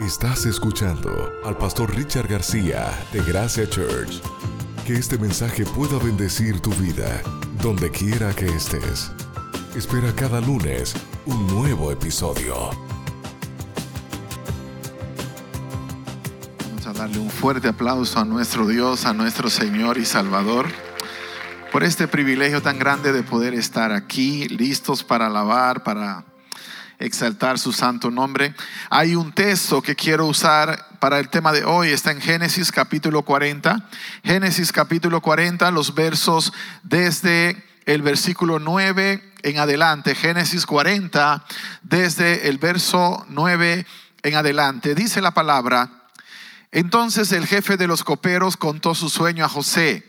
Estás escuchando al pastor Richard García de Gracia Church. Que este mensaje pueda bendecir tu vida, donde quiera que estés. Espera cada lunes un nuevo episodio. Vamos a darle un fuerte aplauso a nuestro Dios, a nuestro Señor y Salvador, por este privilegio tan grande de poder estar aquí, listos para alabar, para exaltar su santo nombre. Hay un texto que quiero usar para el tema de hoy, está en Génesis capítulo 40. Génesis capítulo 40, los versos desde el versículo 9 en adelante. Génesis 40, desde el verso 9 en adelante. Dice la palabra, entonces el jefe de los coperos contó su sueño a José.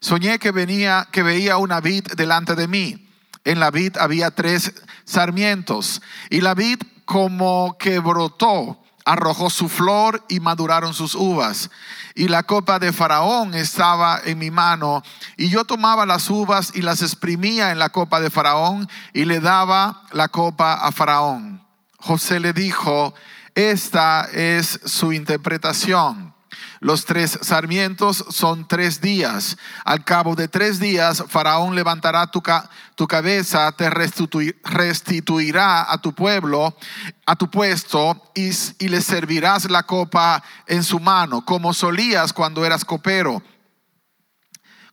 Soñé que venía, que veía una vid delante de mí. En la vid había tres sarmientos y la vid como que brotó, arrojó su flor y maduraron sus uvas. Y la copa de Faraón estaba en mi mano y yo tomaba las uvas y las exprimía en la copa de Faraón y le daba la copa a Faraón. José le dijo, esta es su interpretación. Los tres sarmientos son tres días. Al cabo de tres días, Faraón levantará tu, tu cabeza, te restituirá a tu pueblo, a tu puesto, y, y le servirás la copa en su mano, como solías cuando eras copero.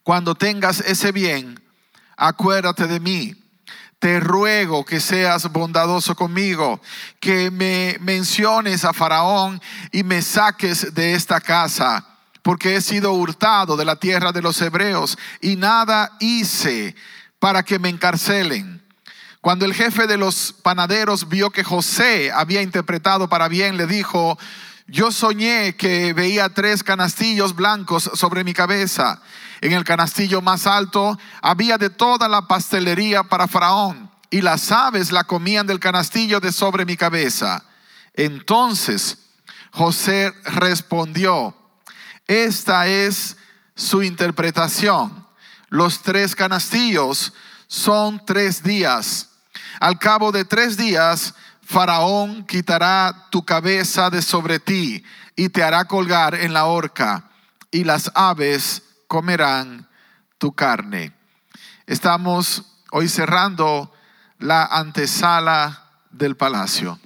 Cuando tengas ese bien, acuérdate de mí te ruego que seas bondadoso conmigo, que me menciones a Faraón y me saques de esta casa, porque he sido hurtado de la tierra de los hebreos y nada hice para que me encarcelen. Cuando el jefe de los panaderos vio que José había interpretado para bien, le dijo, yo soñé que veía tres canastillos blancos sobre mi cabeza en el canastillo más alto había de toda la pastelería para Faraón, y las aves la comían del canastillo de sobre mi cabeza. Entonces José respondió, esta es su interpretación. Los tres canastillos son tres días. Al cabo de tres días, Faraón quitará tu cabeza de sobre ti y te hará colgar en la horca, y las aves comerán tu carne. Estamos hoy cerrando la antesala del palacio.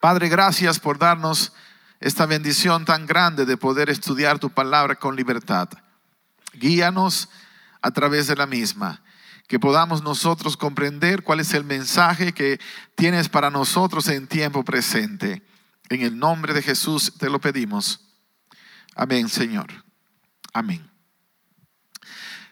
Padre, gracias por darnos esta bendición tan grande de poder estudiar tu palabra con libertad. Guíanos a través de la misma, que podamos nosotros comprender cuál es el mensaje que tienes para nosotros en tiempo presente. En el nombre de Jesús te lo pedimos. Amén, Señor. Amén.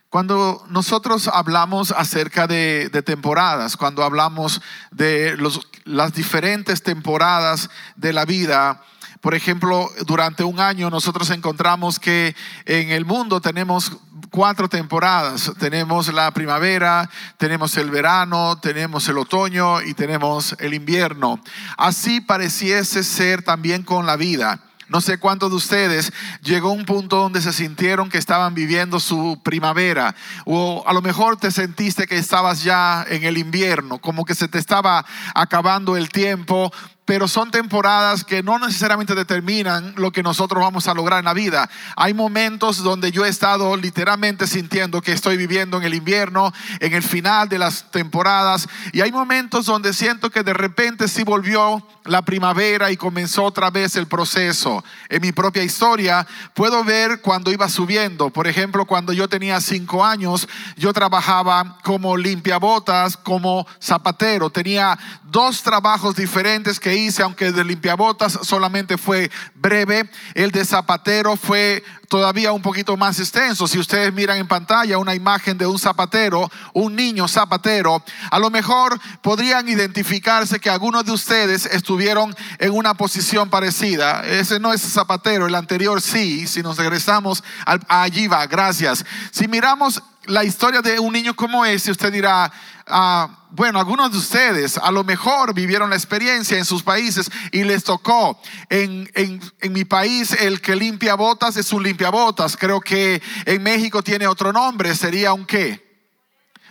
Cuando nosotros hablamos acerca de, temporadas, cuando hablamos de las diferentes temporadas de la vida, por ejemplo, durante un año nosotros encontramos que en el mundo tenemos cuatro temporadas. Tenemos la primavera, tenemos el verano, tenemos el otoño y tenemos el invierno. Así pareciese ser también con la vida. No sé cuántos de ustedes llegó un punto donde se sintieron que estaban viviendo su primavera o a lo mejor te sentiste que estabas ya en el invierno, como que se te estaba acabando el tiempo, pero son temporadas que no necesariamente determinan lo que nosotros vamos a lograr en la vida. Hay momentos donde yo he estado literalmente sintiendo que estoy viviendo en el invierno, en el final de las temporadas, y hay momentos donde siento que de repente sí volvió la primavera y comenzó otra vez el proceso. En mi propia historia puedo ver cuando iba subiendo. Por ejemplo, cuando yo tenía cinco años, yo trabajaba como limpiabotas, como zapatero. Tenía dos trabajos diferentes que hice, aunque de limpiabotas solamente fue breve, el de zapatero fue todavía un poquito más extenso. Si ustedes miran en pantalla una imagen de un zapatero, un niño zapatero, a lo mejor podrían identificarse que algunos de ustedes estuvieron en una posición parecida. Ese no es zapatero, el anterior sí. Si nos regresamos allí va, gracias. Si miramos la historia de un niño como ese, usted dirá, ah, bueno, algunos de ustedes a lo mejor vivieron la experiencia en sus países y les tocó. En, en, mi país el que limpia botas es un limpiabotas. Creo que en México tiene otro nombre, sería un qué.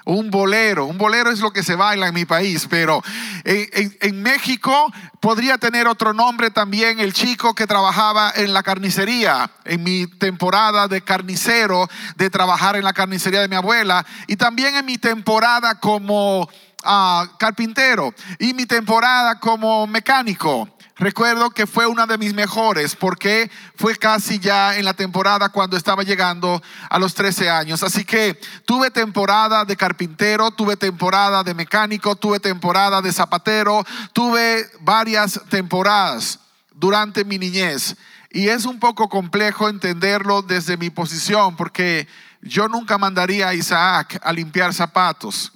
Un bolero. Un bolero es lo que se baila en mi país, pero en, México podría tener otro nombre también el chico que trabajaba en la carnicería, en mi temporada de carnicero, de trabajar en la carnicería de mi abuela, y también en mi temporada como uh, carpintero y mi temporada como mecánico. Recuerdo que fue una de mis mejores porque fue casi ya en la temporada cuando estaba llegando a los 13 años. Así que tuve temporada de carpintero, tuve temporada de mecánico, tuve temporada de zapatero, tuve varias temporadas durante mi niñez. Y es un poco complejo entenderlo desde mi posición porque yo nunca mandaría a Isaac a limpiar zapatos.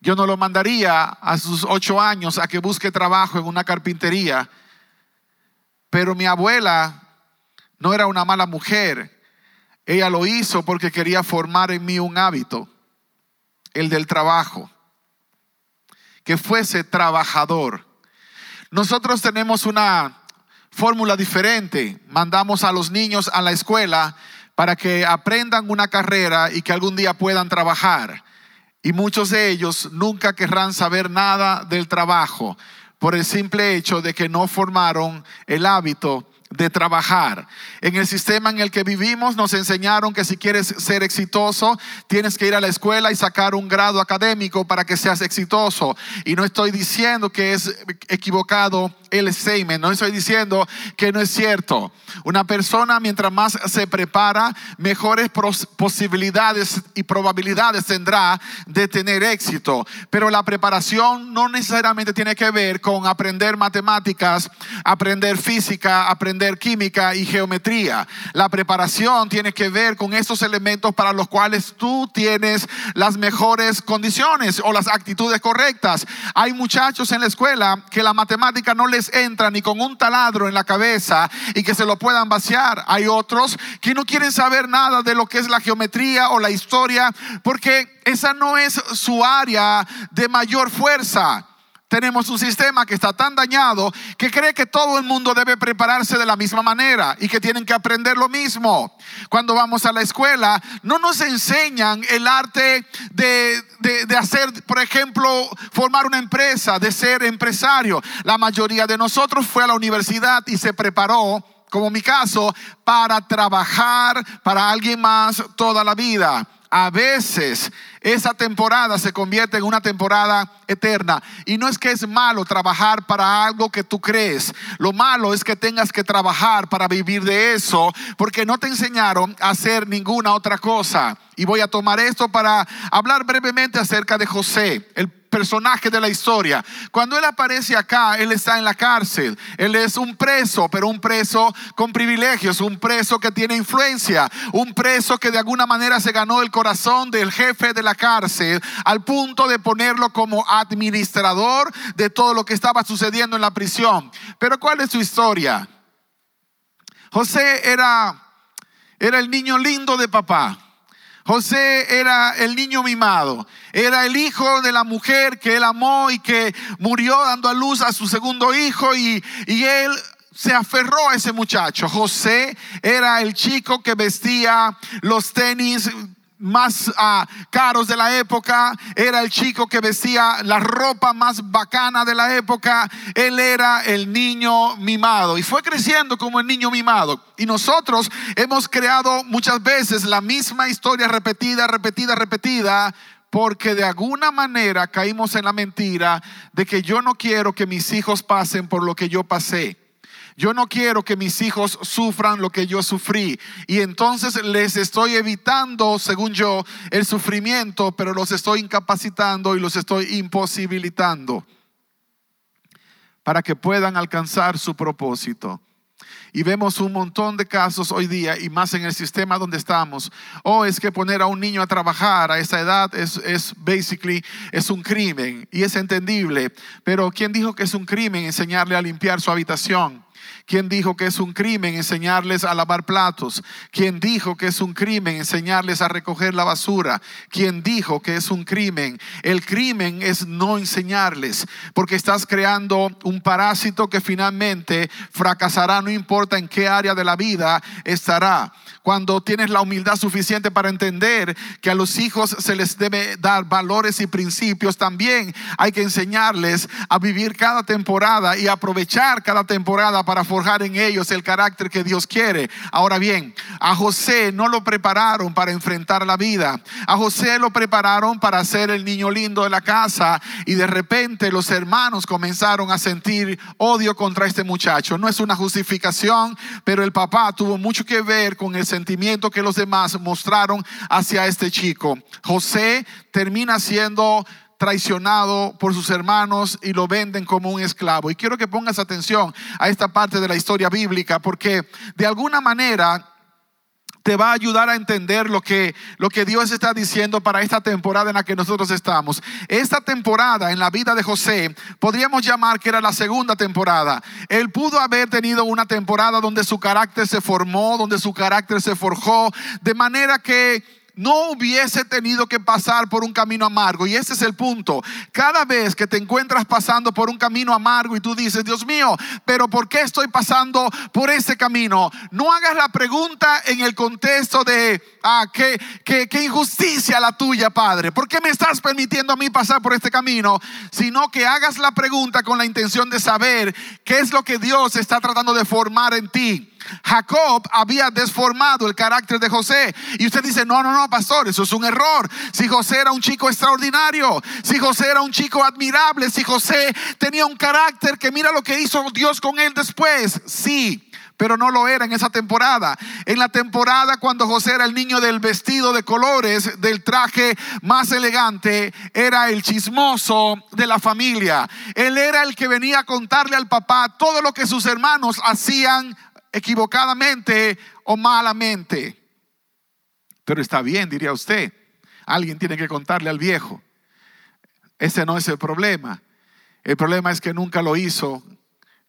Yo no lo mandaría a sus ocho años a que busque trabajo en una carpintería, pero mi abuela no era una mala mujer. Ella lo hizo porque quería formar en mí un hábito, el del trabajo, que fuese trabajador. Nosotros tenemos una fórmula diferente. Mandamos a los niños a la escuela para que aprendan una carrera y que algún día puedan trabajar. Y muchos de ellos nunca querrán saber nada del trabajo por el simple hecho de que no formaron el hábito de trabajar. En el sistema en el que vivimos nos enseñaron que si quieres ser exitoso, tienes que ir a la escuela y sacar un grado académico para que seas exitoso. Y no estoy diciendo que es equivocado el statement, no estoy diciendo que no es cierto. Una persona mientras más se prepara, mejores posibilidades y probabilidades tendrá de tener éxito. Pero la preparación no necesariamente tiene que ver con aprender matemáticas, aprender física, aprender química y geometría. La preparación tiene que ver con estos elementos para los cuales tú tienes las mejores condiciones o las actitudes correctas. Hay muchachos en la escuela que la matemática no les entra ni con un taladro en la cabeza y que se lo puedan vaciar. Hay otros que no quieren saber nada de lo que es la geometría o la historia porque esa no es su área de mayor fuerza. Tenemos un sistema que está tan dañado que cree que todo el mundo debe prepararse de la misma manera y que tienen que aprender lo mismo. Cuando vamos a la escuela, no nos enseñan el arte de, de, hacer, por ejemplo, formar una empresa, de ser empresario. La mayoría de nosotros fue a la universidad y se preparó como mi caso, para trabajar para alguien más toda la vida. A veces esa temporada se convierte en una temporada eterna. Y no es que es malo trabajar para algo que tú crees. Lo malo es que tengas que trabajar para vivir de eso, porque no te enseñaron a hacer ninguna otra cosa. Y voy a tomar esto para hablar brevemente acerca de José, el personaje de la historia. Cuando él aparece acá, él está en la cárcel. Él es un preso, pero un preso con privilegios, un preso que tiene influencia, un preso que de alguna manera se ganó el corazón del jefe de la cárcel al punto de ponerlo como administrador de todo lo que estaba sucediendo en la prisión. Pero ¿cuál es su historia? José era era el niño lindo de papá. José era el niño mimado, era el hijo de la mujer que él amó y que murió dando a luz a su segundo hijo y, y él se aferró a ese muchacho. José era el chico que vestía los tenis más ah, caros de la época, era el chico que vestía la ropa más bacana de la época, él era el niño mimado y fue creciendo como el niño mimado. Y nosotros hemos creado muchas veces la misma historia repetida, repetida, repetida, porque de alguna manera caímos en la mentira de que yo no quiero que mis hijos pasen por lo que yo pasé. Yo no quiero que mis hijos sufran lo que yo sufrí. Y entonces les estoy evitando, según yo, el sufrimiento, pero los estoy incapacitando y los estoy imposibilitando para que puedan alcanzar su propósito. Y vemos un montón de casos hoy día, y más en el sistema donde estamos. O oh, es que poner a un niño a trabajar a esa edad es, es basically, es un crimen. Y es entendible. Pero ¿quién dijo que es un crimen enseñarle a limpiar su habitación? ¿Quién dijo que es un crimen enseñarles a lavar platos? ¿Quién dijo que es un crimen enseñarles a recoger la basura? ¿Quién dijo que es un crimen? El crimen es no enseñarles, porque estás creando un parásito que finalmente fracasará, no importa en qué área de la vida estará cuando tienes la humildad suficiente para entender que a los hijos se les debe dar valores y principios, también hay que enseñarles a vivir cada temporada y aprovechar cada temporada para forjar en ellos el carácter que Dios quiere. Ahora bien, a José no lo prepararon para enfrentar la vida. A José lo prepararon para ser el niño lindo de la casa y de repente los hermanos comenzaron a sentir odio contra este muchacho. No es una justificación, pero el papá tuvo mucho que ver con el sentimiento que los demás mostraron hacia este chico. José termina siendo traicionado por sus hermanos y lo venden como un esclavo. Y quiero que pongas atención a esta parte de la historia bíblica porque de alguna manera te va a ayudar a entender lo que, lo que Dios está diciendo para esta temporada en la que nosotros estamos. Esta temporada en la vida de José podríamos llamar que era la segunda temporada. Él pudo haber tenido una temporada donde su carácter se formó, donde su carácter se forjó, de manera que no hubiese tenido que pasar por un camino amargo. Y ese es el punto. Cada vez que te encuentras pasando por un camino amargo y tú dices, Dios mío, pero ¿por qué estoy pasando por ese camino? No hagas la pregunta en el contexto de, ah, qué, qué, qué injusticia la tuya, Padre. ¿Por qué me estás permitiendo a mí pasar por este camino? Sino que hagas la pregunta con la intención de saber qué es lo que Dios está tratando de formar en ti. Jacob había desformado el carácter de José. Y usted dice, no, no, no, pastor, eso es un error. Si José era un chico extraordinario, si José era un chico admirable, si José tenía un carácter que mira lo que hizo Dios con él después. Sí, pero no lo era en esa temporada. En la temporada cuando José era el niño del vestido de colores, del traje más elegante, era el chismoso de la familia. Él era el que venía a contarle al papá todo lo que sus hermanos hacían equivocadamente o malamente. Pero está bien, diría usted. Alguien tiene que contarle al viejo. Ese no es el problema. El problema es que nunca lo hizo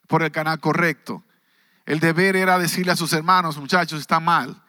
por el canal correcto. El deber era decirle a sus hermanos, muchachos, está mal.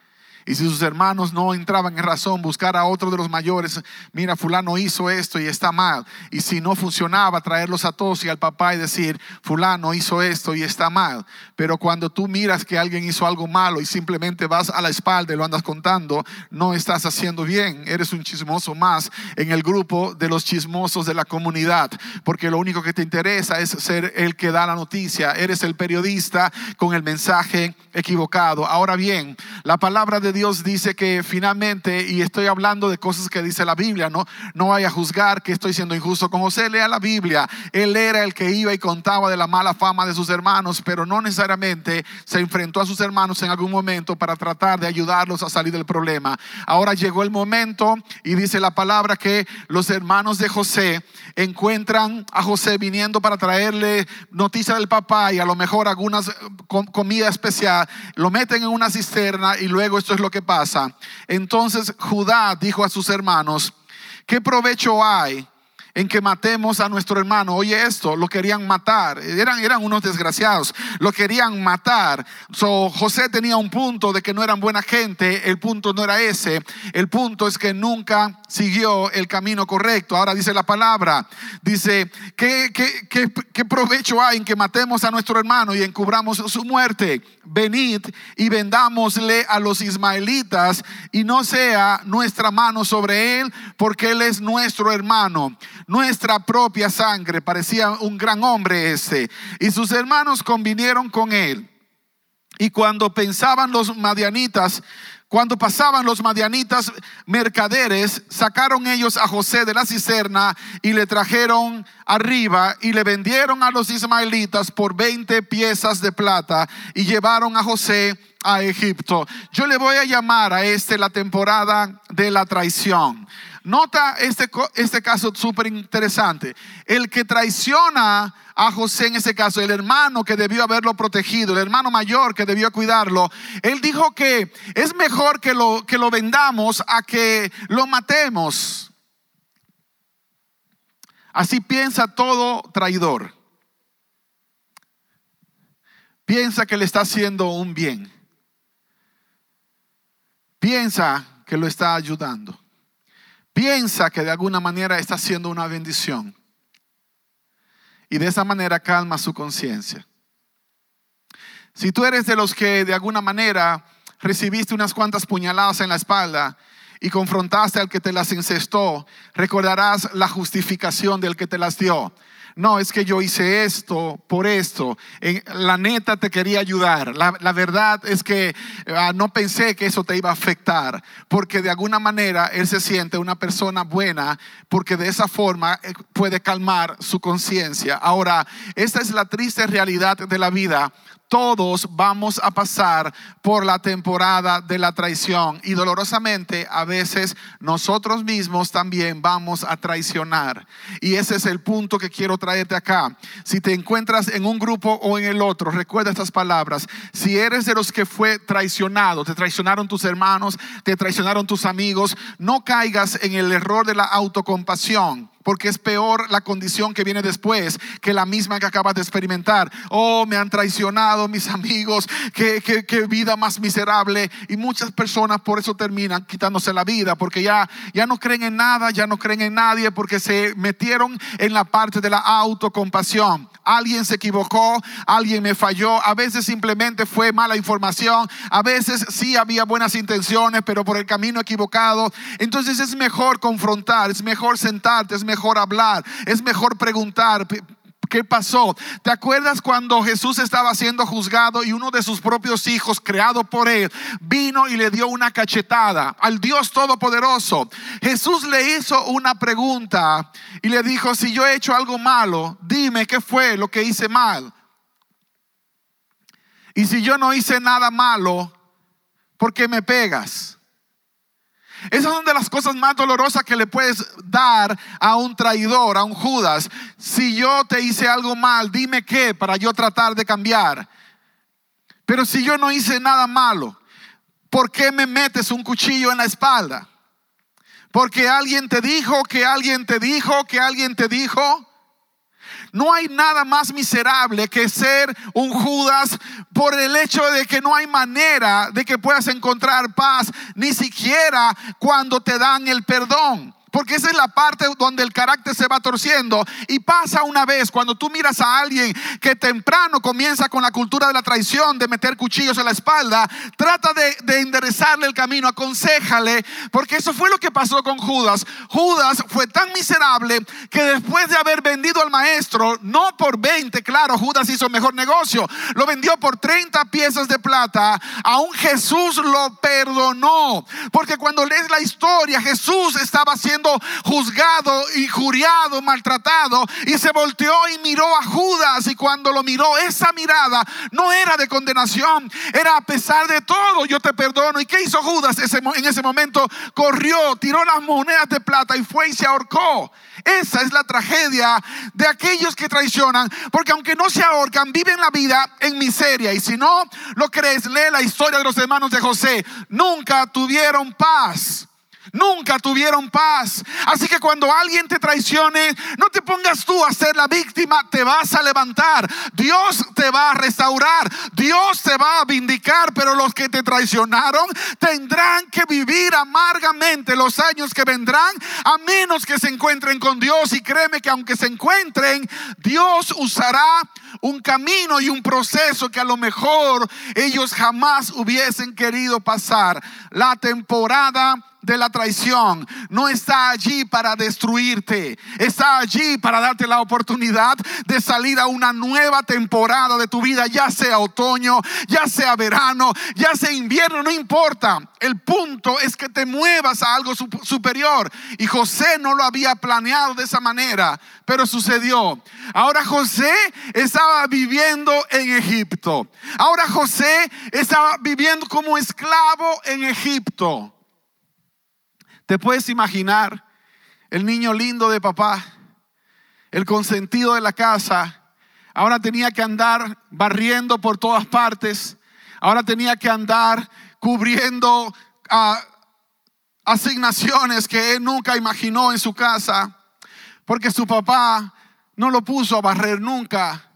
Y si sus hermanos no entraban en razón, buscar a otro de los mayores, mira, fulano hizo esto y está mal. Y si no funcionaba, traerlos a todos y al papá y decir, fulano hizo esto y está mal. Pero cuando tú miras que alguien hizo algo malo y simplemente vas a la espalda y lo andas contando, no estás haciendo bien. Eres un chismoso más en el grupo de los chismosos de la comunidad. Porque lo único que te interesa es ser el que da la noticia. Eres el periodista con el mensaje equivocado. Ahora bien, la palabra de Dios dice que finalmente, y estoy hablando de cosas que dice la Biblia, no, no vaya a juzgar que estoy siendo injusto con José, lea la Biblia. Él era el que iba y contaba de la mala fama de sus hermanos, pero no necesariamente se enfrentó a sus hermanos en algún momento para tratar de ayudarlos a salir del problema. Ahora llegó el momento y dice la palabra que los hermanos de José encuentran a José viniendo para traerle noticia del papá y a lo mejor algunas eh, comida especial, lo meten en una cisterna y luego esto es lo que pasa. Entonces Judá dijo a sus hermanos, ¿qué provecho hay en que matemos a nuestro hermano. Oye esto, lo querían matar. Eran, eran unos desgraciados, lo querían matar. So, José tenía un punto de que no eran buena gente, el punto no era ese, el punto es que nunca siguió el camino correcto. Ahora dice la palabra, dice, ¿qué, qué, qué, qué provecho hay en que matemos a nuestro hermano y encubramos su muerte? Venid y vendámosle a los ismaelitas y no sea nuestra mano sobre él, porque él es nuestro hermano nuestra propia sangre. Parecía un gran hombre ese. Y sus hermanos convinieron con él. Y cuando pensaban los madianitas, cuando pasaban los madianitas mercaderes, sacaron ellos a José de la cisterna y le trajeron arriba y le vendieron a los ismaelitas por 20 piezas de plata y llevaron a José a Egipto. Yo le voy a llamar a este la temporada de la traición. Nota este, este caso súper interesante. El que traiciona a José en ese caso, el hermano que debió haberlo protegido, el hermano mayor que debió cuidarlo, él dijo que es mejor que lo, que lo vendamos a que lo matemos. Así piensa todo traidor. piensa que le está haciendo un bien. Piensa que lo está ayudando. Piensa que de alguna manera está haciendo una bendición. Y de esa manera calma su conciencia. Si tú eres de los que de alguna manera recibiste unas cuantas puñaladas en la espalda y confrontaste al que te las incestó, recordarás la justificación del que te las dio. No, es que yo hice esto por esto. la neta te quería ayudar. La, verdad es que ah, no pensé que eso te iba a afectar, porque de alguna manera él se siente una persona buena, porque de esa forma eh, puede calmar su conciencia. Ahora, esta es la triste realidad de la vida todos vamos a pasar por la temporada de la traición y dolorosamente a veces nosotros mismos también vamos a traicionar. Y ese es el punto que quiero traerte acá. Si te encuentras en un grupo o en el otro, recuerda estas palabras. Si eres de los que fue traicionado, te traicionaron tus hermanos, te traicionaron tus amigos, no caigas en el error de la autocompasión porque es peor la condición que viene después que la misma que acabas de experimentar. Oh, me han traicionado mis amigos, qué, qué, vida más miserable. Y muchas personas por eso terminan quitándose la vida, porque ya, ya no creen en nada, ya no creen en nadie, porque se metieron en la parte de la autocompasión alguien se equivocó, alguien me falló, a veces simplemente fue mala información, a veces sí había buenas intenciones, pero por el camino equivocado. Entonces es mejor confrontar, es mejor sentarte, es mejor hablar, es mejor preguntar. ¿Qué pasó? ¿Te acuerdas cuando Jesús estaba siendo juzgado y uno de sus propios hijos, creado por él, vino y le dio una cachetada al Dios Todopoderoso? Jesús le hizo una pregunta y le dijo, si yo he hecho algo malo, dime qué fue lo que hice mal. Y si yo no hice nada malo, ¿por qué me pegas? Esas son de las cosas más dolorosas que le puedes dar a un traidor, a un Judas. Si yo te hice algo mal, dime qué para yo tratar de cambiar. Pero si yo no hice nada malo, ¿por qué me metes un cuchillo en la espalda? Porque alguien te dijo, que alguien te dijo, que alguien te dijo. No hay nada más miserable que ser un Judas por el hecho de que no hay manera de que puedas encontrar paz, ni siquiera cuando te dan el perdón. Porque esa es la parte donde el carácter se va torciendo. Y pasa una vez cuando tú miras a alguien que temprano comienza con la cultura de la traición, de meter cuchillos en la espalda, trata de, enderezarle el camino, aconsejale, porque eso fue lo que pasó con Judas. Judas fue tan miserable que después de haber vendido al maestro, no por 20, claro, Judas hizo mejor negocio, lo vendió por 30 piezas de plata, aún Jesús lo perdonó. Porque cuando lees la historia, Jesús estaba haciendo juzgado, injuriado, maltratado, y se volteó y miró a Judas, y cuando lo miró, esa mirada no era de condenación, era a pesar de todo, yo te perdono. ¿Y qué hizo Judas en ese momento? Corrió, tiró las monedas de plata y fue y se ahorcó. Esa es la tragedia de aquellos que traicionan, porque aunque no se ahorcan, viven la vida en miseria. Y si no lo crees, lee la historia de los hermanos de José. Nunca tuvieron paz. Nunca tuvieron paz. Así que cuando alguien te traicione, no te pongas tú a ser la víctima, te vas a levantar. Dios te va a restaurar, Dios te va a vindicar, pero los que te traicionaron tendrán que vivir amargamente los años que vendrán, a menos que se encuentren con Dios. Y créeme que aunque se encuentren, Dios usará un camino y un proceso que a lo mejor ellos jamás hubiesen querido pasar. La temporada de la traición no está allí para destruirte, está allí para darte la oportunidad de salir a una nueva temporada de tu vida, ya sea otoño, ya sea verano, ya sea invierno, no importa. El punto es que te muevas a algo superior. Y José no lo había planeado de esa manera, pero sucedió. Ahora José estaba viviendo en Egipto. Ahora José estaba viviendo como esclavo en Egipto. ¿Te puedes imaginar el niño lindo de papá, el consentido de la casa? Ahora tenía que andar barriendo por todas partes. Ahora tenía que andar cubriendo ah, asignaciones que él nunca imaginó en su casa. Porque su papá no lo puso a barrer nunca.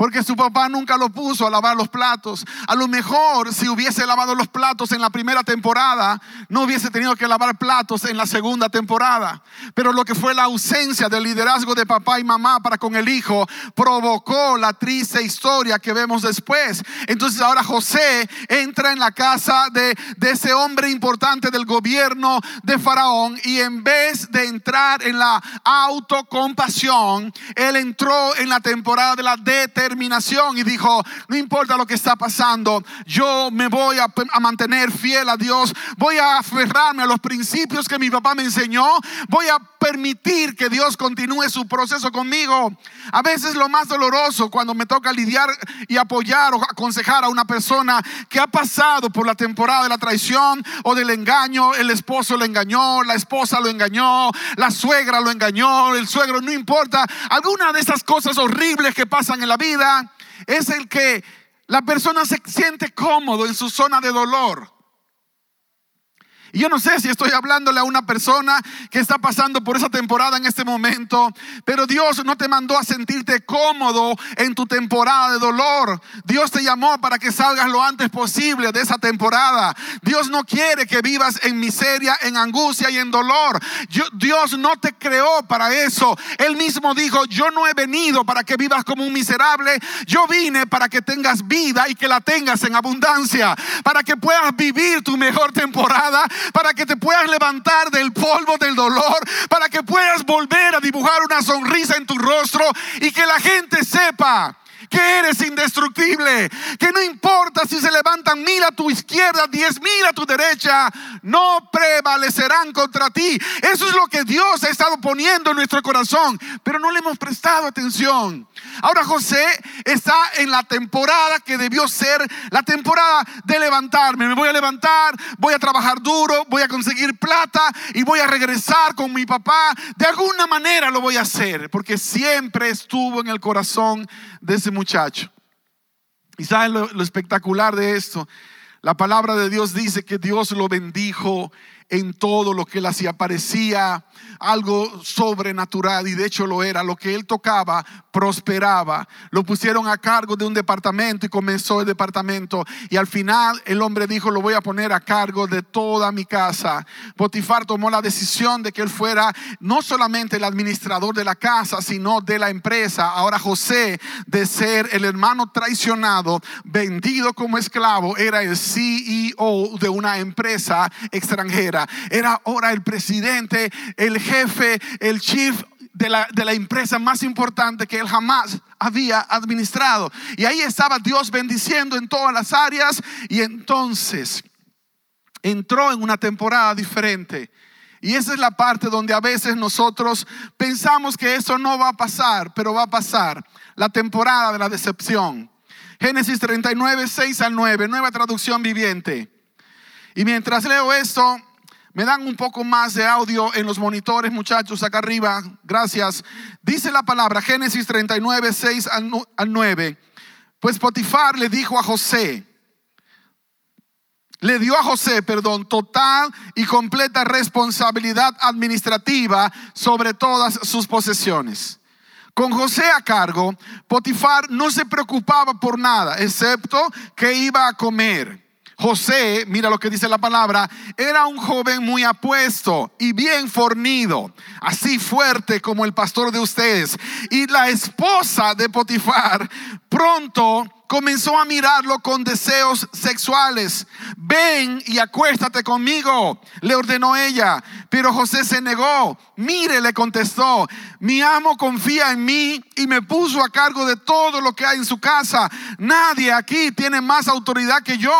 Porque su papá nunca lo puso a lavar los platos. A lo mejor si hubiese lavado los platos en la primera temporada, no hubiese tenido que lavar platos en la segunda temporada. Pero lo que fue la ausencia del liderazgo de papá y mamá para con el hijo provocó la triste historia que vemos después. Entonces ahora José entra en la casa de, ese hombre importante del gobierno de Faraón y en vez de entrar en la autocompasión, él entró en la temporada de la determinación y dijo, no importa lo que está pasando, yo me voy a, a mantener fiel a Dios, voy a aferrarme a los principios que mi papá me enseñó, voy a permitir que Dios continúe su proceso conmigo. A veces lo más doloroso cuando me toca lidiar y apoyar o aconsejar a una persona que ha pasado por la temporada de la traición o del engaño, el esposo lo engañó, la esposa lo engañó, la suegra lo engañó, el suegro, no importa, alguna de esas cosas horribles que pasan en la vida es el que la persona se siente cómodo en su zona de dolor. Yo no sé si estoy hablándole a una persona que está pasando por esa temporada en este momento, pero Dios no te mandó a sentirte cómodo en tu temporada de dolor. Dios te llamó para que salgas lo antes posible de esa temporada. Dios no quiere que vivas en miseria, en angustia y en dolor. Dios no te creó para eso. Él mismo dijo, yo no he venido para que vivas como un miserable. Yo vine para que tengas vida y que la tengas en abundancia, para que puedas vivir tu mejor temporada para que te puedas levantar del polvo del dolor, para que puedas volver a dibujar una sonrisa en tu rostro y que la gente sepa que eres indestructible, que no importa si se levantan mil a tu izquierda, diez mil a tu derecha, no prevalecerán contra ti. Eso es lo que Dios ha estado poniendo en nuestro corazón, pero no le hemos prestado atención. Ahora José está en la temporada que debió ser la temporada de levantarme. Me voy a levantar, voy a trabajar duro, voy a conseguir plata y voy a regresar con mi papá. De alguna manera lo voy a hacer, porque siempre estuvo en el corazón de ese muchacho. Y saben lo, espectacular de esto. La palabra de Dios dice que Dios lo bendijo en todo lo que él hacía. Parecía algo sobrenatural y de hecho lo era. Lo que él tocaba prosperaba. Lo pusieron a cargo de un departamento y comenzó el departamento. Y al final el hombre dijo, lo voy a poner a cargo de toda mi casa. Potifar tomó la decisión de que él fuera no solamente el administrador de la casa, sino de la empresa. Ahora José, de ser el hermano traicionado, vendido como esclavo, era el CEO de una empresa extranjera. Era ahora el presidente, el jefe, el chief de la, de la, empresa más importante que él jamás había administrado. Y ahí estaba Dios bendiciendo en todas las áreas y entonces entró en una temporada diferente. Y esa es la parte donde a veces nosotros pensamos que eso no va a pasar, pero va a pasar. La temporada de la decepción. Génesis 39, 6 al 9, nueva traducción viviente. Y mientras leo esto, me dan un poco más de audio en los monitores, muchachos, acá arriba. Gracias. Dice la palabra, Génesis 39, 6 al 9. Pues Potifar le dijo a José, le dio a José, perdón, total y completa responsabilidad administrativa sobre todas sus posesiones. Con José a cargo, Potifar no se preocupaba por nada, excepto que iba a comer José, mira lo que dice la palabra, era un joven muy apuesto y bien fornido, así fuerte como el pastor de ustedes. Y la esposa de Potifar pronto comenzó a mirarlo con deseos sexuales. Ven y acuéstate conmigo, le ordenó ella. Pero José se negó. Mire, le contestó, mi amo confía en mí y me puso a cargo de todo lo que hay en su casa. Nadie aquí tiene más autoridad que yo.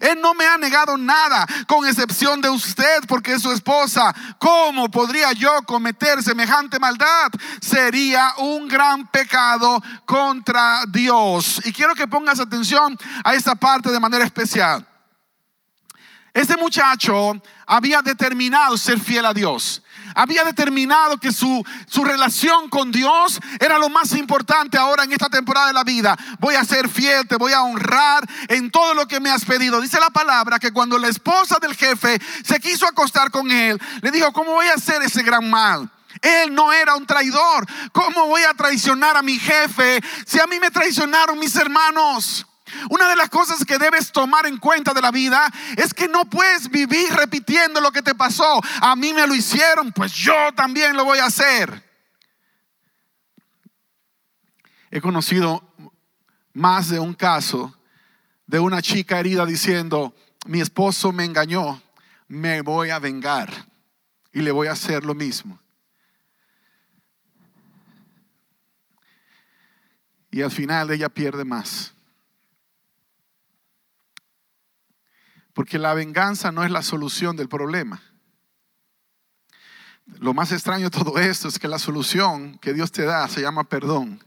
Él no me ha negado nada, con excepción de usted, porque es su esposa. ¿Cómo podría yo cometer semejante maldad? Sería un gran pecado contra Dios. Y quiero que pongas atención a esta parte de manera especial. Este muchacho había determinado ser fiel a Dios. Había determinado que su, su, relación con Dios era lo más importante ahora en esta temporada de la vida. Voy a ser fiel, te voy a honrar en todo lo que me has pedido. Dice la palabra que cuando la esposa del jefe se quiso acostar con él, le dijo, ¿cómo voy a hacer ese gran mal? Él no era un traidor. ¿Cómo voy a traicionar a mi jefe si a mí me traicionaron mis hermanos? Una de las cosas que debes tomar en cuenta de la vida es que no puedes vivir repitiendo lo que te pasó. A mí me lo hicieron, pues yo también lo voy a hacer. He conocido más de un caso de una chica herida diciendo, mi esposo me engañó, me voy a vengar y le voy a hacer lo mismo. Y al final ella pierde más. Porque la venganza no es la solución del problema. Lo más extraño de todo esto es que la solución que Dios te da se llama perdón.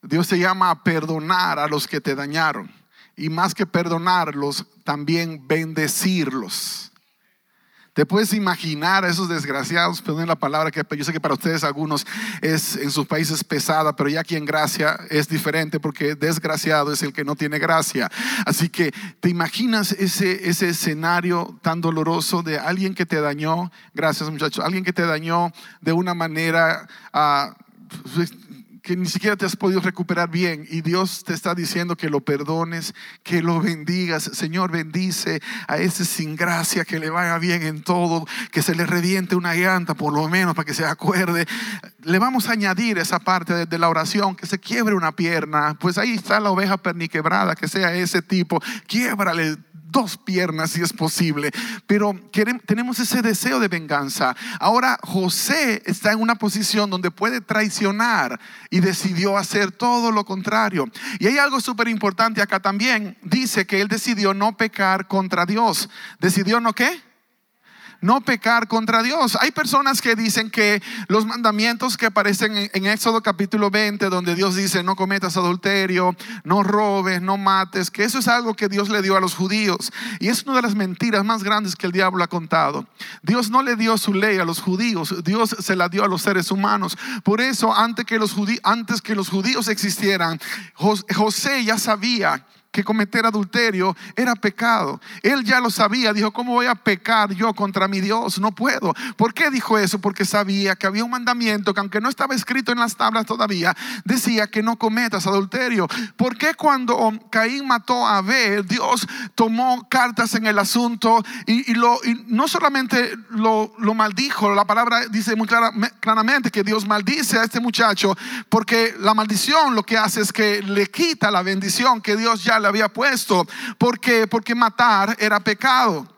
Dios te llama a perdonar a los que te dañaron. Y más que perdonarlos, también bendecirlos. Te puedes imaginar a esos desgraciados, perdón la palabra que yo sé que para ustedes algunos es en sus países pesada, pero ya aquí en gracia es diferente porque desgraciado es el que no tiene gracia. Así que te imaginas ese, ese escenario tan doloroso de alguien que te dañó, gracias muchachos, alguien que te dañó de una manera... Uh, que ni siquiera te has podido recuperar bien y Dios te está diciendo que lo perdones, que lo bendigas. Señor, bendice a ese sin gracia, que le vaya bien en todo, que se le reviente una llanta por lo menos para que se acuerde. Le vamos a añadir esa parte de, la oración, que se quiebre una pierna. Pues ahí está la oveja perniquebrada, que sea ese tipo. Quiebrale dos piernas si es posible, pero tenemos ese deseo de venganza. Ahora José está en una posición donde puede traicionar y decidió hacer todo lo contrario. Y hay algo súper importante acá también. Dice que él decidió no pecar contra Dios. ¿Decidió no qué? No pecar contra Dios. Hay personas que dicen que los mandamientos que aparecen en, Éxodo capítulo 20, donde Dios dice no cometas adulterio, no robes, no mates, que eso es algo que Dios le dio a los judíos. Y es una de las mentiras más grandes que el diablo ha contado. Dios no le dio su ley a los judíos, Dios se la dio a los seres humanos. Por eso, antes que los judíos, antes que los judíos existieran, José ya sabía que cometer adulterio era pecado. Él ya lo sabía, dijo, ¿cómo voy a pecar yo contra mi Dios? No puedo. ¿Por qué dijo eso? Porque sabía que había un mandamiento que aunque no estaba escrito en las tablas todavía, decía que no cometas adulterio. ¿Por qué cuando Caín mató a Abel, Dios tomó cartas en el asunto y, no solamente lo, maldijo, la palabra dice muy claramente que Dios maldice a este muchacho porque la maldición lo que hace es que le quita la bendición que Dios ya había puesto. porque Porque matar era pecado.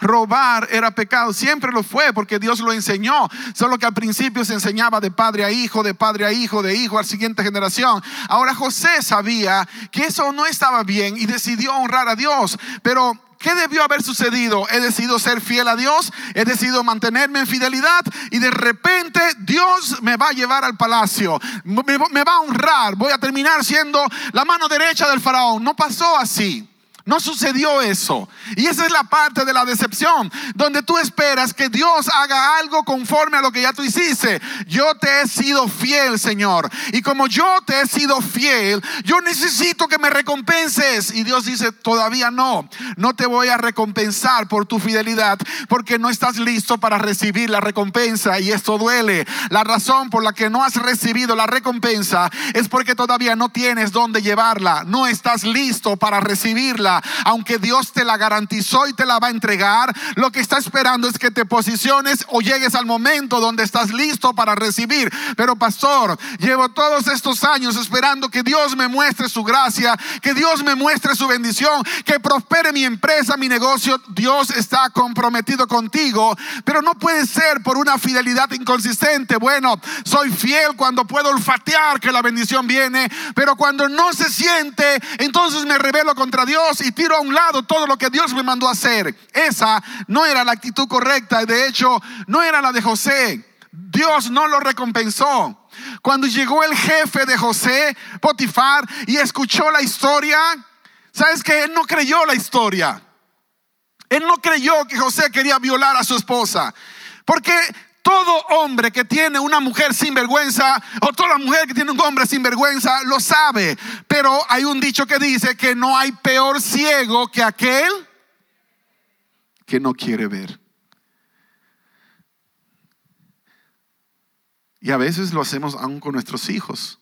Robar era pecado, siempre lo fue porque Dios lo enseñó, solo que al principio se enseñaba de padre a hijo, de padre a hijo, de hijo a la siguiente generación. Ahora José sabía que eso no estaba bien y decidió honrar a Dios, pero ¿Qué debió haber sucedido? He decidido ser fiel a Dios, he decidido mantenerme en fidelidad y de repente Dios me va a llevar al palacio, me, va a honrar, voy a terminar siendo la mano derecha del faraón. No pasó así. No sucedió eso. Y esa es la parte de la decepción, donde tú esperas que Dios haga algo conforme a lo que ya tú hiciste. Yo te he sido fiel, Señor. Y como yo te he sido fiel, yo necesito que me recompenses. Y Dios dice, todavía no. No te voy a recompensar por tu fidelidad, porque no estás listo para recibir la recompensa. Y esto duele. La razón por la que no has recibido la recompensa es porque todavía no tienes dónde llevarla. No estás listo para recibirla aunque Dios te la garantizó y te la va a entregar, lo que está esperando es que te posiciones o llegues al momento donde estás listo para recibir. Pero pastor, llevo todos estos años esperando que Dios me muestre su gracia, que Dios me muestre su bendición, que prospere mi empresa, mi negocio. Dios está comprometido contigo, pero no puede ser por una fidelidad inconsistente. Bueno, soy fiel cuando puedo olfatear que la bendición viene, pero cuando no se siente, entonces me revelo contra Dios y tiro a un lado todo lo que Dios me mandó hacer. Esa no era la actitud correcta, de hecho no era la de José. Dios no lo recompensó. Cuando llegó el jefe de José, Potifar, y escuchó la historia, ¿sabes que Él no creyó la historia. Él no creyó que José quería violar a su esposa. Porque todo hombre que tiene una mujer sin vergüenza o toda mujer que tiene un hombre sin vergüenza lo sabe. Pero hay un dicho que dice que no hay peor ciego que aquel que no quiere ver. Y a veces lo hacemos aún con nuestros hijos.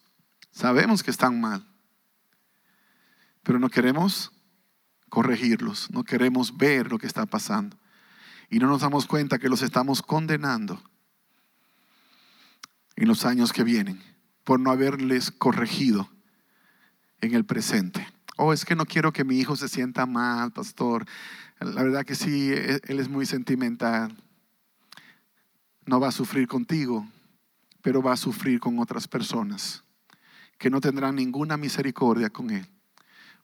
Sabemos que están mal, pero no queremos corregirlos, no queremos ver lo que está pasando. Y no nos damos cuenta que los estamos condenando en los años que vienen por no haberles corregido en el presente. Oh, es que no quiero que mi hijo se sienta mal, pastor. La verdad que sí, e, él es muy sentimental. No va a sufrir contigo, pero va a sufrir con otras personas que no tendrán ninguna misericordia con él,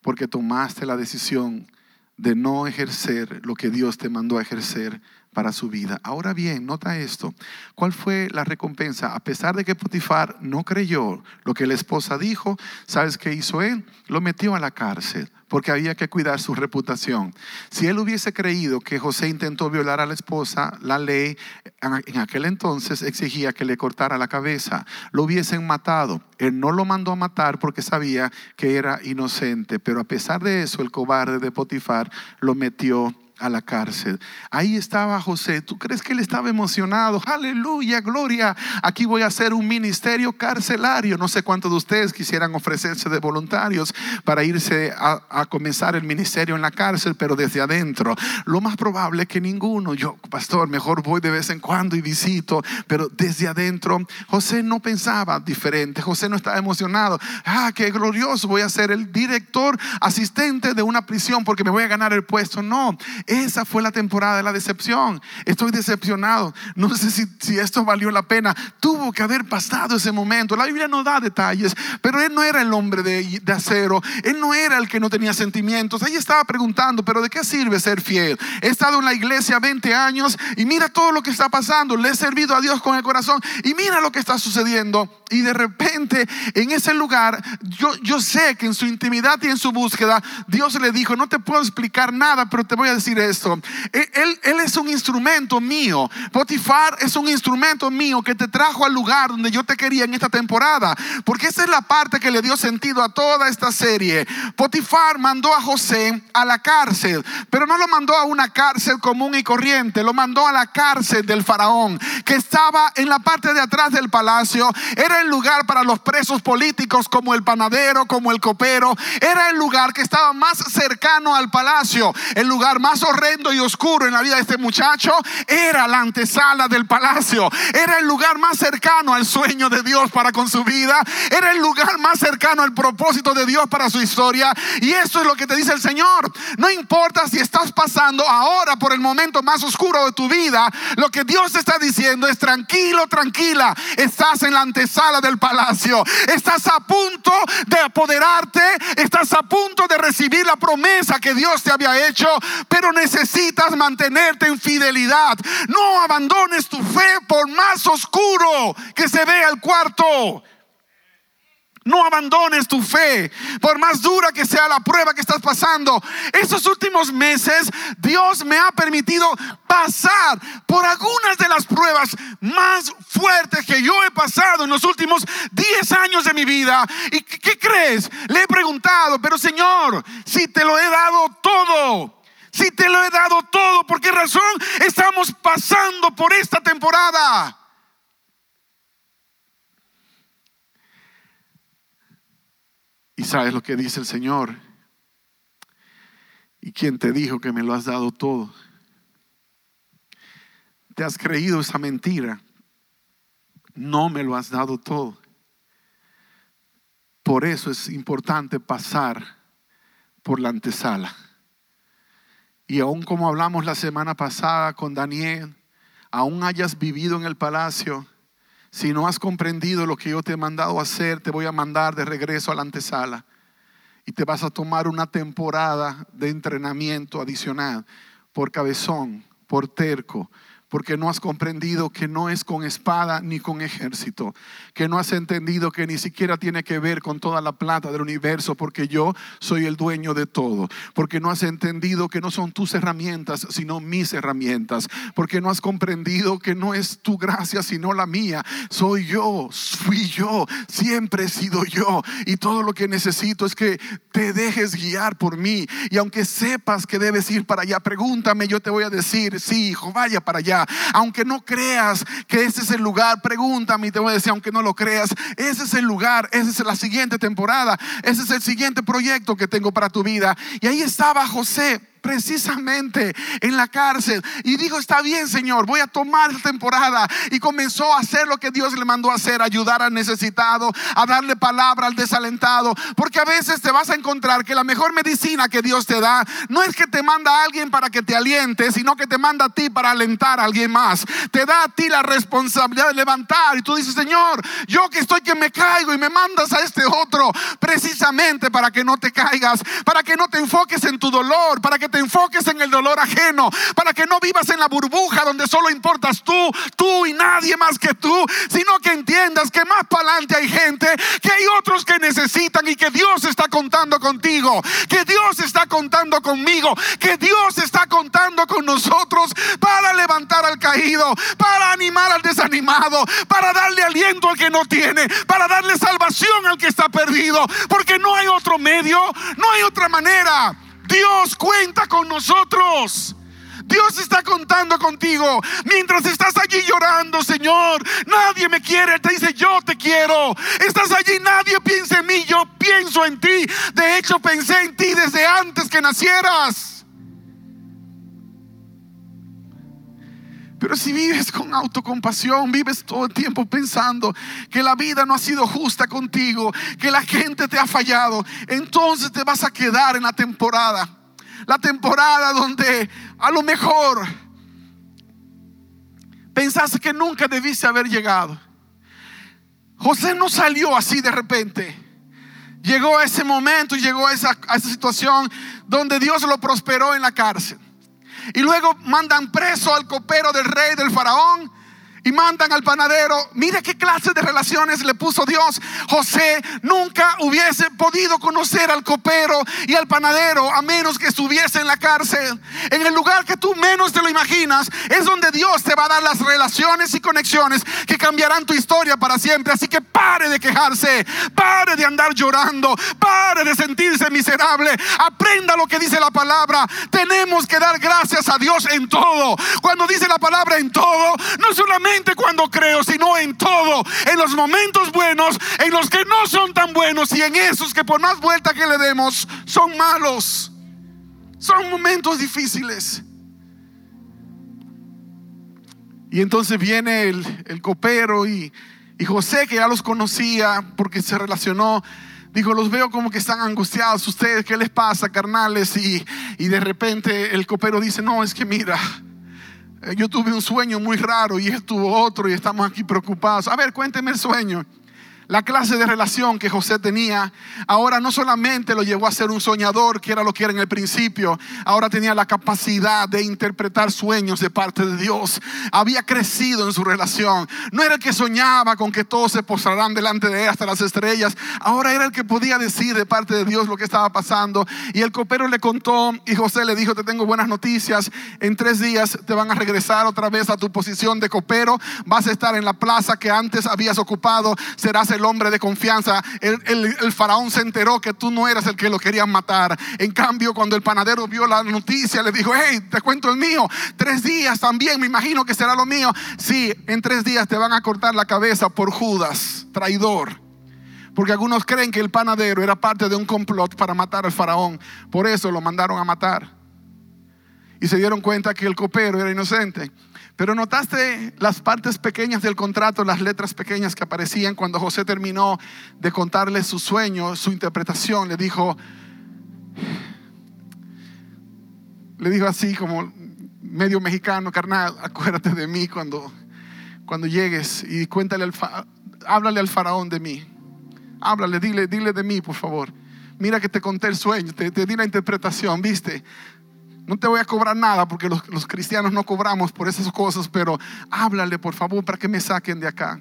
porque tomaste la decisión de no ejercer lo que Dios te mandó a ejercer para su vida. Ahora bien, nota esto. ¿Cuál fue la recompensa? A pesar de que Potifar no creyó lo que la esposa dijo, ¿sabes qué hizo él? Lo metió a la cárcel porque había que cuidar su reputación. Si él hubiese creído que José intentó violar a la esposa, la ley en aquel entonces exigía que le cortara la cabeza, lo hubiesen matado. Él no lo mandó a matar porque sabía que era inocente, pero a pesar de eso el cobarde de Potifar lo metió a la cárcel. Ahí estaba José. ¿Tú crees que él estaba emocionado? Aleluya, gloria. Aquí voy a hacer un ministerio carcelario. No sé cuántos de ustedes quisieran ofrecerse de voluntarios para irse a, comenzar el ministerio en la cárcel, pero desde adentro. Lo más probable que ninguno. Yo, pastor, mejor voy de vez en cuando y visito, pero desde adentro José no pensaba diferente. José no estaba emocionado. Ah, qué glorioso. Voy a ser el director asistente de una prisión porque me voy a ganar el puesto. No, esa fue la temporada de la decepción. Estoy decepcionado. No sé si, esto valió la pena. Tuvo que haber pasado ese momento. La Biblia no da detalles, pero él no era el hombre de, de acero. Él no era el que no tenía sentimientos. Ahí estaba preguntando, pero ¿de qué sirve ser fiel? He estado en la iglesia 20 años y mira todo lo que está pasando. Le he servido a Dios con el corazón y mira lo que está sucediendo. Y de repente en ese lugar, yo, yo sé que en su intimidad y en su búsqueda, Dios le dijo, no te puedo explicar nada, pero te voy a decir esto. E, él, él es un instrumento mío. Potifar es un instrumento mío que te trajo al lugar donde yo te quería en esta temporada. Porque esa es la parte que le dio sentido a toda esta serie. Potifar mandó a José a la cárcel, pero no lo mandó a una cárcel común y corriente, lo mandó a la cárcel del faraón, que estaba en la parte de atrás del palacio. Era el lugar para los presos políticos como el panadero, como el copero. Era el lugar que estaba más cercano al palacio, el lugar más horrendo y oscuro en la vida de este muchacho era la antesala del palacio. Era el lugar más cercano al sueño de Dios para con su vida. Era el lugar más cercano al propósito de Dios para su historia. Y eso es lo que te dice el Señor. No importa si estás pasando ahora por el momento más oscuro de tu vida. Lo que Dios está diciendo es tranquilo, tranquila. Estás en la antesala del palacio. Estás a punto de apoderarte. Estás a punto de recibir la promesa que Dios te había hecho pero necesitas mantenerte en fidelidad. No abandones tu fe por más oscuro que se vea el cuarto. No abandones tu fe, por más dura que sea la prueba que estás pasando. Estos últimos meses Dios me ha permitido pasar por algunas de las pruebas más fuertes que yo he pasado en los últimos 10 años de mi vida. ¿Y qué crees? Le he preguntado, pero Señor, si te lo he dado todo, si te lo he dado todo, ¿por qué razón estamos pasando por esta temporada? Y sabes lo que dice el Señor. ¿Y quién te dijo que me lo has dado todo? Te has creído esa mentira. No me lo has dado todo. Por eso es importante pasar por la antesala. Y aún como hablamos la semana pasada con Daniel, aún hayas vivido en el palacio, si no has comprendido lo que yo te he mandado hacer, te voy a mandar de regreso a la antesala. Y te vas a tomar una temporada de entrenamiento adicional por cabezón, por terco, porque no has comprendido que no es con espada ni con ejército, que no has entendido que ni siquiera tiene que ver con toda la plata del universo, porque yo soy el dueño de todo, porque no has entendido que no son tus herramientas, sino mis herramientas, porque no has comprendido que no es tu gracia, sino la mía, soy yo, fui yo, siempre he sido yo, y todo lo que necesito es que te dejes guiar por mí, y aunque sepas que debes ir para allá, pregúntame, yo te voy a decir, sí, hijo, vaya para allá Aunque no creas que ese es el lugar, pregúntame y te voy a decir, aunque no lo creas, ese es el lugar, esa es la siguiente temporada, ese es el siguiente proyecto que tengo para tu vida. Y ahí estaba José precisamente en la cárcel. Y dijo, está bien, Señor, voy a tomar temporada. Y comenzó a hacer lo que Dios le mandó a hacer, ayudar al necesitado, a darle palabra al desalentado. Porque a veces te vas a encontrar que la mejor medicina que Dios te da no es que te manda a alguien para que te aliente, sino que te manda a ti para alentar a alguien más. Te da a ti la responsabilidad de levantar. Y tú dices, Señor, yo que estoy que me caigo y me mandas a este otro, precisamente para que no te caigas, para que no te enfoques en tu dolor, para que te enfoques en el dolor ajeno, para que no vivas en la burbuja donde solo importas tú, tú y nadie más que tú, sino que entiendas que más para adelante hay gente, que hay otros que necesitan y que Dios está contando contigo, que Dios está contando conmigo, que Dios está contando con nosotros para levantar al caído, para animar al desanimado, para darle aliento al que no tiene, para darle salvación al que está perdido, porque no hay otro medio, no hay otra manera. Dios cuenta con nosotros. Dios está contando contigo. Mientras estás allí llorando, Señor, nadie me quiere. Te dice, yo te quiero. Estás allí, nadie piensa en mí, yo pienso en ti. De hecho, pensé en ti desde antes que nacieras. Pero si vives con autocompasión, vives todo el tiempo pensando que la vida no ha sido justa contigo, que la gente te ha fallado, entonces te vas a quedar en la temporada. La temporada donde a lo mejor pensaste que nunca debiste haber llegado. José no salió así de repente. Llegó a ese momento y llegó a esa, situación donde Dios lo prosperó en la cárcel. Y luego mandan preso al copero del rey del faraón y mandan al panadero. Mire qué clase de relaciones le puso Dios. José nunca hubiese podido conocer al copero y al panadero a menos que estuviese en la cárcel. En el lugar que tú menos te lo imaginas es donde Dios te va a dar las relaciones y conexiones que cambiarán tu historia para siempre. Así que pare de quejarse, pare de andar llorando, pare de sentirse miserable. Aprenda lo que dice la palabra. Tenemos que dar gracias a Dios en todo. Cuando dice la palabra en todo, no solamente cuando creo, sino en todo, en los momentos buenos, en los que no son tan buenos y en esos que por más vuelta que le demos son malos. Son momentos difíciles. Y entonces viene el, copero y, José, que ya los conocía porque se relacionó, dijo, los veo como que están angustiados ustedes, ¿qué les pasa, carnales? Y, y de repente el copero dice, no, es que mira, yo tuve un sueño muy raro y él tuvo otro y estamos aquí preocupados. A ver, cuénteme el sueño. La clase de relación que José tenía, ahora no solamente lo llevó a ser un soñador, que era lo que era en el principio, ahora tenía la capacidad de interpretar sueños de parte de Dios. Había crecido en su relación. No era el que soñaba con que todos se postrarán delante de él hasta las estrellas. Ahora era el que podía decir de parte de Dios lo que estaba pasando. Y el copero le contó y José le dijo, te tengo buenas noticias. En tres días te van a regresar otra vez a tu posición de copero. Vas a estar en la plaza que antes habías ocupado. Serás el hombre de confianza. El, faraón se enteró que tú no eras el que lo querían matar. En cambio, cuando el panadero vio la noticia, le dijo, hey, te cuento el mío. Tres días también, me imagino que será lo mío. Sí, en tres días te van a cortar la cabeza por Judas, traidor. Porque algunos creen que el panadero era parte de un complot para matar al faraón. Por eso lo mandaron a matar. Y se dieron cuenta que el copero era inocente. Pero notaste las partes pequeñas del contrato, las letras pequeñas que aparecían cuando José terminó de contarle su sueño, su interpretación. Le dijo, le dijo así como medio mexicano, carnal, acuérdate de mí cuando, cuando llegues y cuéntale al, háblale al faraón de mí. Háblale, dile, dile de mí, por favor. Mira que te conté el sueño, te, te di la interpretación, viste. No te voy a cobrar nada porque los, cristianos no cobramos por esas cosas, pero háblale por favor para que me saquen de acá.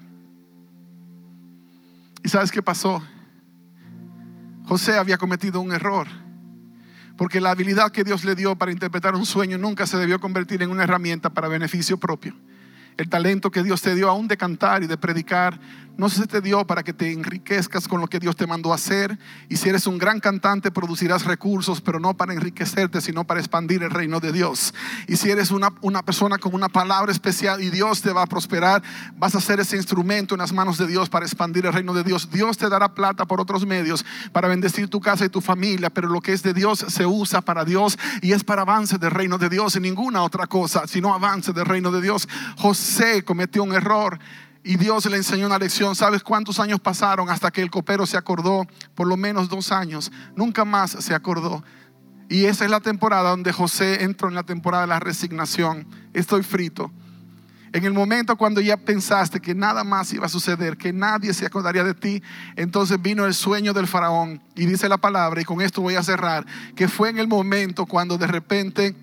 ¿Y sabes qué pasó? José había cometido un error. Porque la habilidad que Dios le dio para interpretar un sueño nunca se debió convertir en una herramienta para beneficio propio. El talento que Dios te dio aún de cantar y de predicar no se te dio para que te enriquezcas con lo que Dios te mandó hacer. Y si eres un gran cantante, producirás recursos, pero no para enriquecerte, sino para expandir el reino de Dios. Y si eres una, una persona con una palabra especial y Dios te va a prosperar, vas a ser ese instrumento en las manos de Dios para expandir el reino de Dios. Dios te dará plata por otros medios para bendecir tu casa y tu familia, pero lo que es de Dios se usa para Dios y es para avance del reino de Dios y ninguna otra cosa, sino avance del reino de Dios. José cometió un error y Dios le enseñó una lección. ¿Sabes cuántos años pasaron hasta que el copero se acordó? Por lo menos dos años. Nunca más se acordó. Y esa es la temporada donde José entró en la temporada de la resignación. Estoy frito. En el momento cuando ya pensaste que nada más iba a suceder, que nadie se acordaría de ti, entonces vino el sueño del faraón. Y dice la palabra, y con esto voy a cerrar, que fue en el momento cuando de repente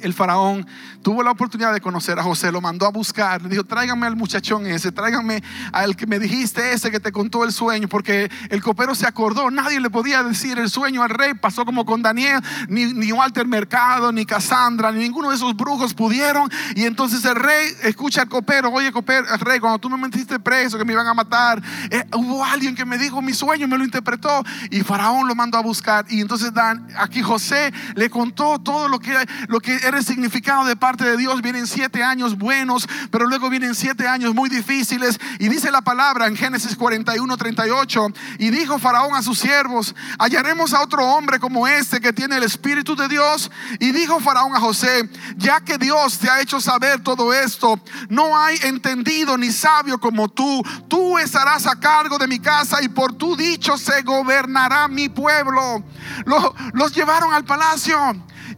el faraón tuvo la oportunidad de conocer a José, lo mandó a buscar, le dijo, tráigame al muchachón ese, tráigame al que me dijiste ese que te contó el sueño, porque el copero se acordó, nadie le podía decir el sueño al rey, pasó como con Daniel, ni, ni Walter Mercado, ni Cassandra, ni ninguno de esos brujos pudieron, y entonces el rey escucha al copero, oye copero, rey, cuando tú me metiste preso, que me iban a matar, eh, hubo alguien que me dijo mi sueño, me lo interpretó, y faraón lo mandó a buscar, y entonces Dan, aquí José le contó todo lo que, lo que el significado de parte de Dios. Vienen siete años buenos, pero luego vienen siete años muy difíciles. Y dice la palabra en Génesis 41, 38. Y dijo Faraón a sus siervos: Hallaremos a otro hombre como este que tiene el Espíritu de Dios. Y dijo Faraón a José: Ya que Dios te ha hecho saber todo esto, no hay entendido ni sabio como tú. Tú estarás a cargo de mi casa y por tu dicho se gobernará mi pueblo. los llevaron al palacio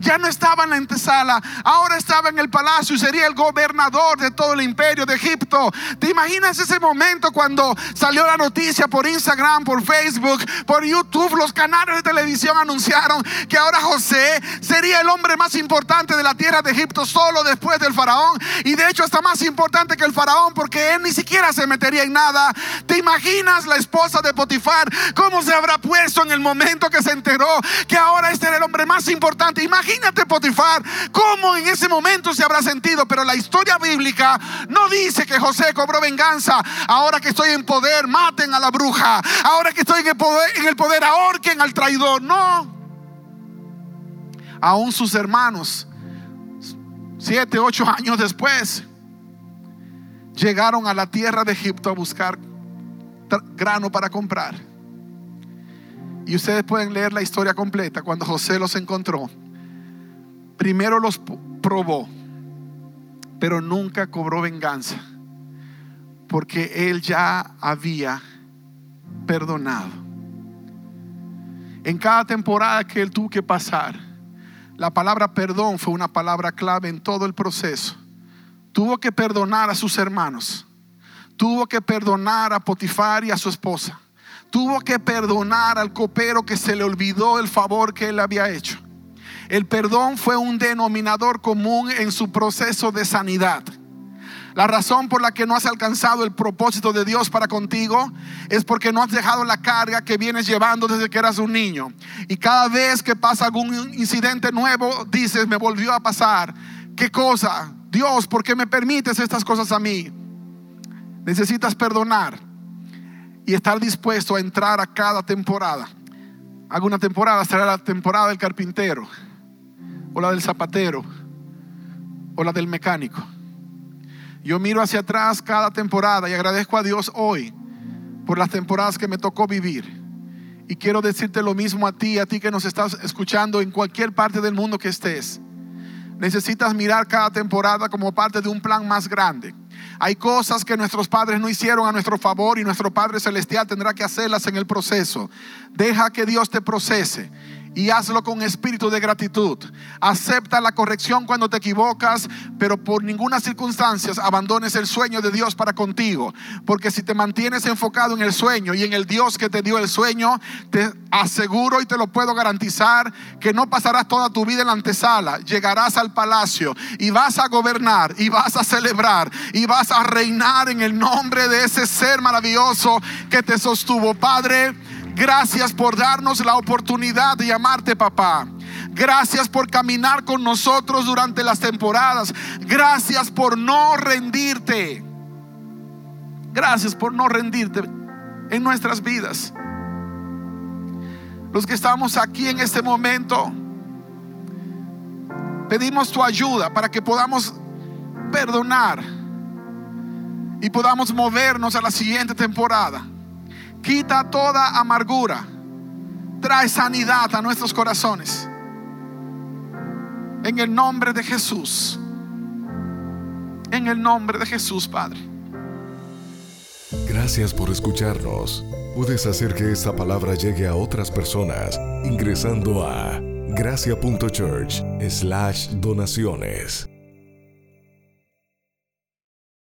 ya no estaba en la antesala, ahora estaba en el palacio y sería el gobernador de todo el imperio de Egipto. ¿Te imaginas ese momento cuando salió la noticia por Instagram, por Facebook, por YouTube? Los canales de televisión anunciaron que ahora José sería el hombre más importante de la tierra de Egipto solo después del faraón. Y de hecho está más importante que el faraón porque él ni siquiera se metería en nada. ¿Te imaginas la esposa de Potifar? ¿Cómo se habrá puesto en el momento que se enteró que ahora este era el hombre más importante? Imagínate Imagínate Potifar, cómo en ese momento se habrá sentido, pero la historia bíblica no dice que José cobró venganza. Ahora que estoy en poder, maten a la bruja. Ahora que estoy en el poder, en el poder ahorquen al traidor. No. Aún sus hermanos, siete, ocho años después, llegaron a la tierra de Egipto a buscar grano para comprar. Y ustedes pueden leer la historia completa cuando José los encontró primero los probó, pero nunca cobró venganza, porque él ya había perdonado. En cada temporada que él tuvo que pasar, la palabra perdón fue una palabra clave en todo el proceso. Tuvo que perdonar a sus hermanos, tuvo que perdonar a Potifar y a su esposa, tuvo que perdonar al copero que se le olvidó el favor que él había hecho el perdón fue un denominador común en su proceso de sanidad. La razón por la que no has alcanzado el propósito de Dios para contigo es porque no has dejado la carga que vienes llevando desde que eras un niño. Y cada vez que pasa algún incidente nuevo, dices, me volvió a pasar. ¿Qué cosa? Dios, ¿por qué me permites estas cosas a mí? Necesitas perdonar y estar dispuesto a entrar a cada temporada. Alguna temporada será la temporada del carpintero o la del zapatero o la del mecánico. Yo miro hacia atrás cada temporada y agradezco a Dios hoy por las temporadas que me tocó vivir. Y quiero decirte lo mismo a ti, a ti que nos estás escuchando en cualquier parte del mundo que estés. Necesitas mirar cada temporada como parte de un plan más grande. Hay cosas que nuestros padres no hicieron a nuestro favor y nuestro Padre Celestial tendrá que hacerlas en el proceso. Deja que Dios te procese y hazlo con espíritu de gratitud. Acepta la corrección cuando te equivocas, pero por ninguna circunstancia abandones el sueño de Dios para contigo. Porque si te mantienes enfocado en el sueño y en el Dios que te dio el sueño, te aseguro y te lo puedo garantizar que no pasarás toda tu vida en la antesala. Llegarás al palacio y vas a gobernar y vas a celebrar y vas a reinar en el nombre de ese ser maravilloso que te sostuvo. Padre, Gracias por darnos la oportunidad de llamarte papá. Gracias por caminar con nosotros durante las temporadas. Gracias por no rendirte. Gracias por no rendirte en nuestras vidas. Los que estamos aquí en este momento, pedimos tu ayuda para que podamos perdonar y podamos movernos a la siguiente temporada. Quita toda amargura. Trae sanidad a nuestros corazones. En el nombre de Jesús. En el nombre de Jesús, Padre. Gracias por escucharnos. Puedes hacer que esta palabra llegue a otras personas ingresando a gracia.church slash donaciones.